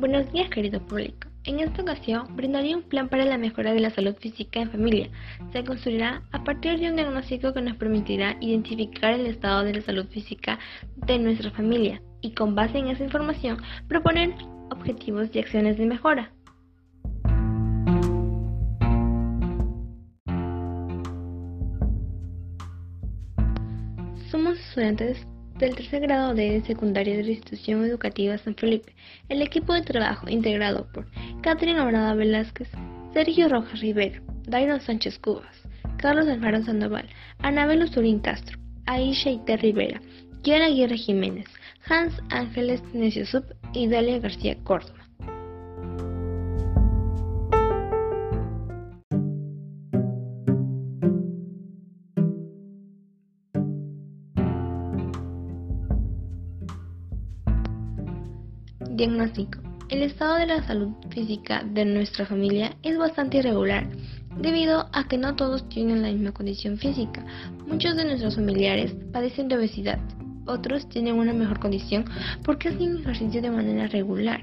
Buenos días, querido público. En esta ocasión brindaré un plan para la mejora de la salud física en familia. Se construirá a partir de un diagnóstico que nos permitirá identificar el estado de la salud física de nuestra familia y con base en esa información proponer objetivos y acciones de mejora. Somos estudiantes del tercer grado de secundaria de la institución educativa San Felipe. El equipo de trabajo integrado por Catherine Obrada Velázquez, Sergio Rojas Rivera, Dairo Sánchez Cubas, Carlos Alfaro Sandoval, Anabel Usurín Castro, Aisha Ite Rivera, Kiara Aguirre Jiménez, Hans Ángeles Necio Sub y Dalia García Córdoba. Diagnóstico. El estado de la salud física de nuestra familia es bastante irregular debido a que no todos tienen la misma condición física. Muchos de nuestros familiares padecen de obesidad, otros tienen una mejor condición porque hacen ejercicio de manera regular.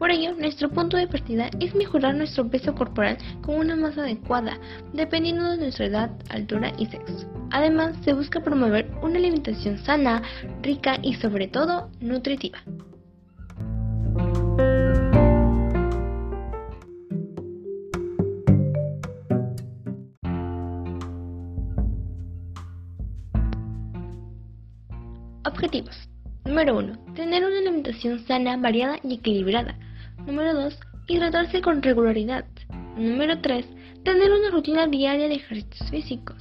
Por ello, nuestro punto de partida es mejorar nuestro peso corporal con una masa adecuada, dependiendo de nuestra edad, altura y sexo. Además, se busca promover una alimentación sana, rica y sobre todo nutritiva. Objetivos. Número 1. Tener una alimentación sana, variada y equilibrada. Número 2. Hidratarse con regularidad. Número 3. Tener una rutina diaria de ejercicios físicos.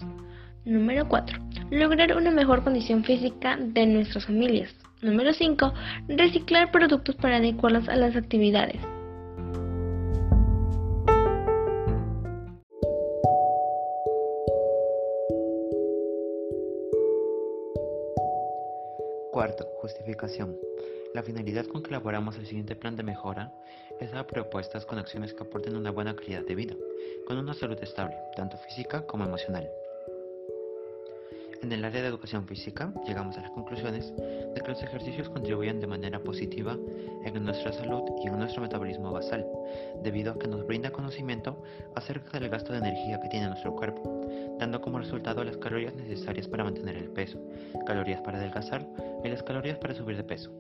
Número 4. Lograr una mejor condición física de nuestras familias. Número 5. Reciclar productos para adecuarlos a las actividades. La finalidad con que elaboramos el siguiente plan de mejora es dar propuestas con acciones que aporten una buena calidad de vida, con una salud estable, tanto física como emocional. En el área de educación física, llegamos a las conclusiones de que los ejercicios contribuyen de manera positiva en nuestra salud y en nuestro metabolismo basal, debido a que nos brinda conocimiento acerca del gasto de energía que tiene nuestro cuerpo, dando como resultado las calorías necesarias para mantener el peso, calorías para adelgazar y las calorías para subir de peso.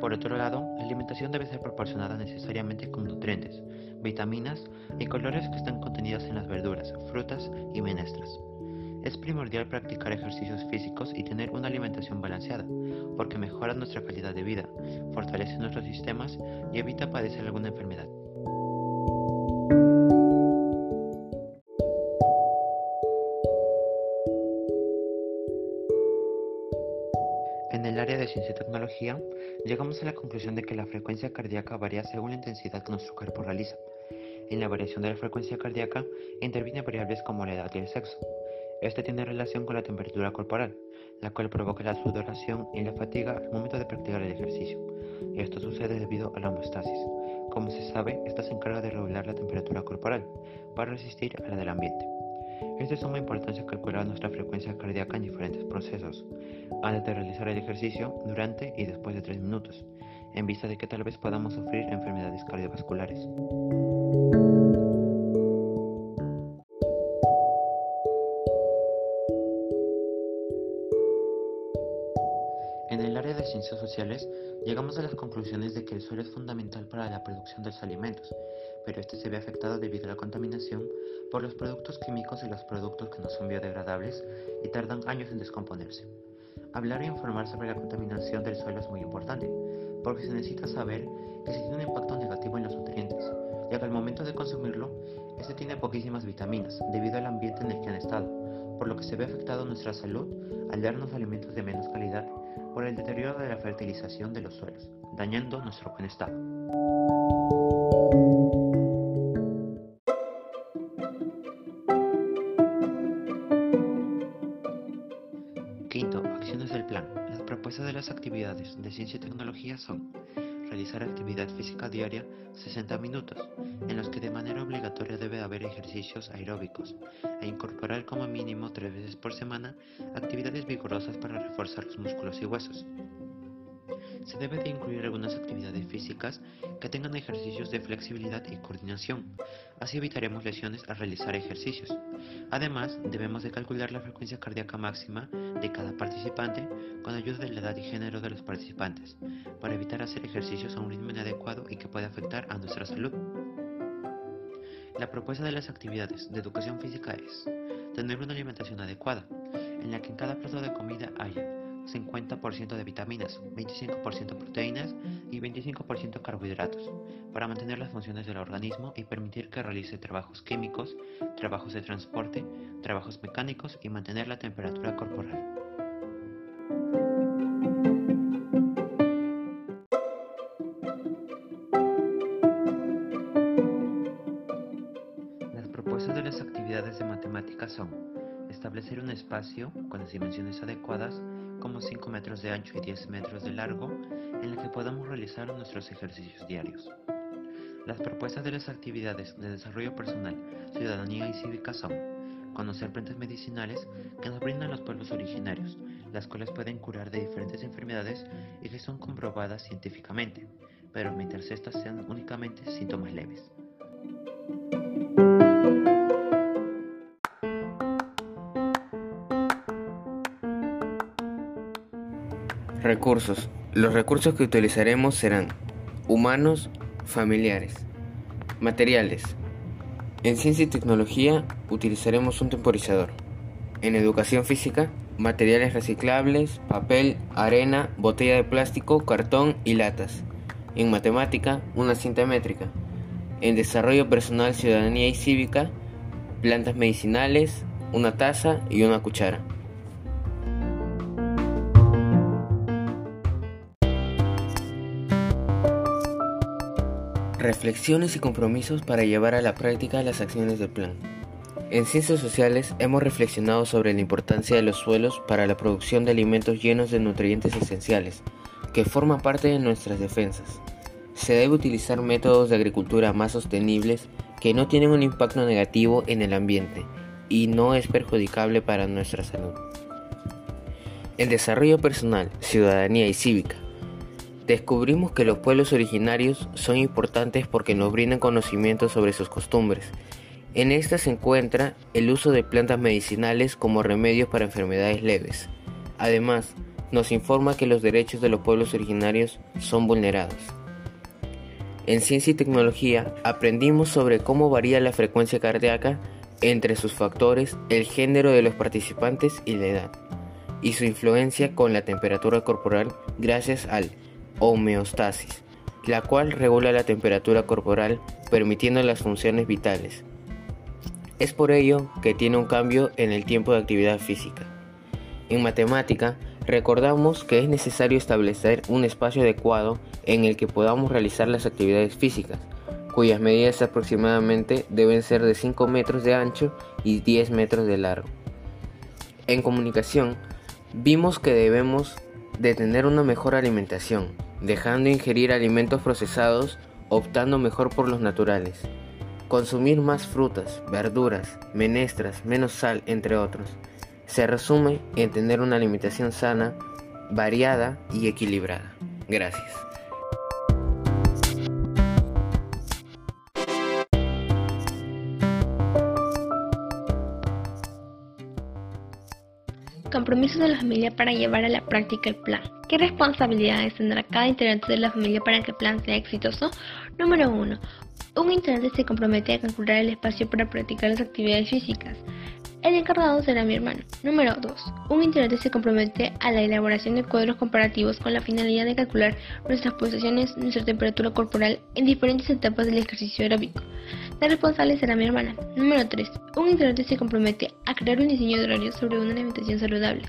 Por otro lado, la alimentación debe ser proporcionada necesariamente con nutrientes, vitaminas y colores que están contenidos en las verduras, frutas y menestras. Es primordial practicar ejercicios físicos y tener una alimentación balanceada, porque mejora nuestra calidad de vida, fortalece nuestros sistemas y evita padecer alguna enfermedad. Ciencia y tecnología, llegamos a la conclusión de que la frecuencia cardíaca varía según la intensidad que nuestro cuerpo realiza. En la variación de la frecuencia cardíaca intervienen variables como la edad y el sexo. Este tiene relación con la temperatura corporal, la cual provoca la sudoración y la fatiga al momento de practicar el ejercicio. Esto sucede debido a la homeostasis. Como se sabe, esta se encarga de regular la temperatura corporal para resistir a la del ambiente. Es de suma importancia calcular nuestra frecuencia cardíaca en diferentes procesos, antes de realizar el ejercicio, durante y después de 3 minutos, en vista de que tal vez podamos sufrir enfermedades cardiovasculares. En el área de ciencias sociales, llegamos a las conclusiones de que el suelo es fundamental para la producción de los alimentos, pero este se ve afectado debido a la contaminación por los productos químicos y los productos que no son biodegradables y tardan años en descomponerse. Hablar e informar sobre la contaminación del suelo es muy importante, porque se necesita saber que se tiene un impacto negativo en los nutrientes, ya que al momento de consumirlo, este tiene poquísimas vitaminas debido al ambiente en el que han estado, por lo que se ve afectado nuestra salud al darnos alimentos de menos calidad por el deterioro de la fertilización de los suelos, dañando nuestro buen estado. Quinto, acciones del plan. Las propuestas de las actividades de ciencia y tecnología son realizar actividad física diaria 60 minutos, en los que de manera obligatoria debe haber ejercicios aeróbicos, e incorporar como mínimo tres veces por semana actividades vigorosas para reforzar los músculos y huesos. Se debe de incluir algunas actividades físicas que tengan ejercicios de flexibilidad y coordinación, así evitaremos lesiones al realizar ejercicios. Además, debemos de calcular la frecuencia cardíaca máxima de cada participante con ayuda de la edad y género de los participantes, para evitar hacer ejercicios a un ritmo inadecuado y que pueda afectar a nuestra salud. La propuesta de las actividades de educación física es tener una alimentación adecuada, en la que en cada plato de comida haya 50% de vitaminas, 25% proteínas y 25% carbohidratos, para mantener las funciones del organismo y permitir que realice trabajos químicos, trabajos de transporte, trabajos mecánicos y mantener la temperatura corporal. Las propuestas de las actividades de matemáticas son establecer un espacio con las dimensiones adecuadas como 5 metros de ancho y 10 metros de largo en el que podamos realizar nuestros ejercicios diarios. Las propuestas de las actividades de desarrollo personal, ciudadanía y cívica son conocer plantas medicinales que nos brindan los pueblos originarios, las cuales pueden curar de diferentes enfermedades y que son comprobadas científicamente, pero mientras estas sean únicamente síntomas leves. Los recursos que utilizaremos serán humanos, familiares. Materiales. En ciencia y tecnología utilizaremos un temporizador. En educación física, materiales reciclables, papel, arena, botella de plástico, cartón y latas. En matemática, una cinta métrica. En desarrollo personal, ciudadanía y cívica, plantas medicinales, una taza y una cuchara. Reflexiones y compromisos para llevar a la práctica las acciones del plan. En ciencias sociales hemos reflexionado sobre la importancia de los suelos para la producción de alimentos llenos de nutrientes esenciales, que forman parte de nuestras defensas. Se debe utilizar métodos de agricultura más sostenibles que no tienen un impacto negativo en el ambiente y no es perjudicable para nuestra salud. El desarrollo personal, ciudadanía y cívica Descubrimos que los pueblos originarios son importantes porque nos brindan conocimiento sobre sus costumbres. En esta se encuentra el uso de plantas medicinales como remedios para enfermedades leves. Además, nos informa que los derechos de los pueblos originarios son vulnerados. En ciencia y tecnología aprendimos sobre cómo varía la frecuencia cardíaca entre sus factores, el género de los participantes y la edad, y su influencia con la temperatura corporal gracias al homeostasis, la cual regula la temperatura corporal permitiendo las funciones vitales. Es por ello que tiene un cambio en el tiempo de actividad física. En matemática, recordamos que es necesario establecer un espacio adecuado en el que podamos realizar las actividades físicas, cuyas medidas aproximadamente deben ser de 5 metros de ancho y 10 metros de largo. En comunicación, vimos que debemos de tener una mejor alimentación, dejando ingerir alimentos procesados, optando mejor por los naturales. Consumir más frutas, verduras, menestras, menos sal, entre otros. Se resume en tener una alimentación sana, variada y equilibrada. Gracias. Compromisos de la familia para llevar a la práctica el plan. ¿Qué responsabilidades tendrá cada integrante de la familia para que el plan sea exitoso? Número 1. Un integrante se compromete a calcular el espacio para practicar las actividades físicas. El encargado será mi hermano. Número 2. Un integrante se compromete a la elaboración de cuadros comparativos con la finalidad de calcular nuestras pulsaciones, nuestra temperatura corporal en diferentes etapas del ejercicio aeróbico. La responsable será mi hermana. Número 3. Un integrante se compromete a crear un diseño de horario sobre una alimentación saludable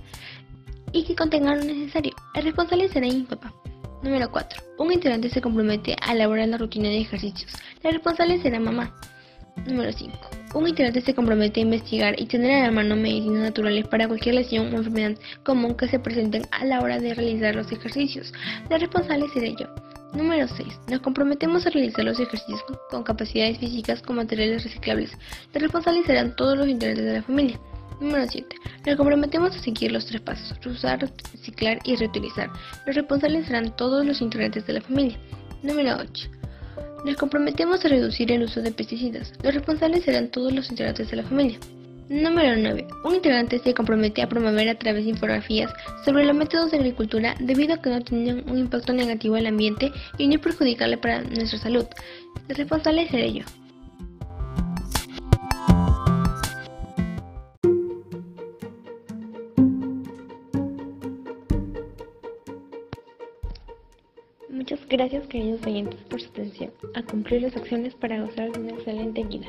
y que contenga lo necesario. El responsable será mi papá. Número 4. Un integrante se compromete a elaborar la rutina de ejercicios. La responsable será mamá. Número 5. Un integrante se compromete a investigar y tener a la mano medicinas naturales para cualquier lesión o enfermedad común que se presenten a la hora de realizar los ejercicios. La responsable seré yo. Número 6. Nos comprometemos a realizar los ejercicios con capacidades físicas con materiales reciclables. Los responsables serán todos los integrantes de la familia. Número 7. Nos comprometemos a seguir los tres pasos, reusar, reciclar y reutilizar. Los responsables serán todos los integrantes de la familia. Número 8. Nos comprometemos a reducir el uso de pesticidas. Los responsables serán todos los integrantes de la familia. Número 9. Un integrante se compromete a promover a través de infografías sobre los métodos de agricultura debido a que no tienen un impacto negativo el ambiente y no perjudicable para nuestra salud. El responsable seré yo. Muchas gracias queridos oyentes por su atención, a cumplir las acciones para gozar de una excelente vida.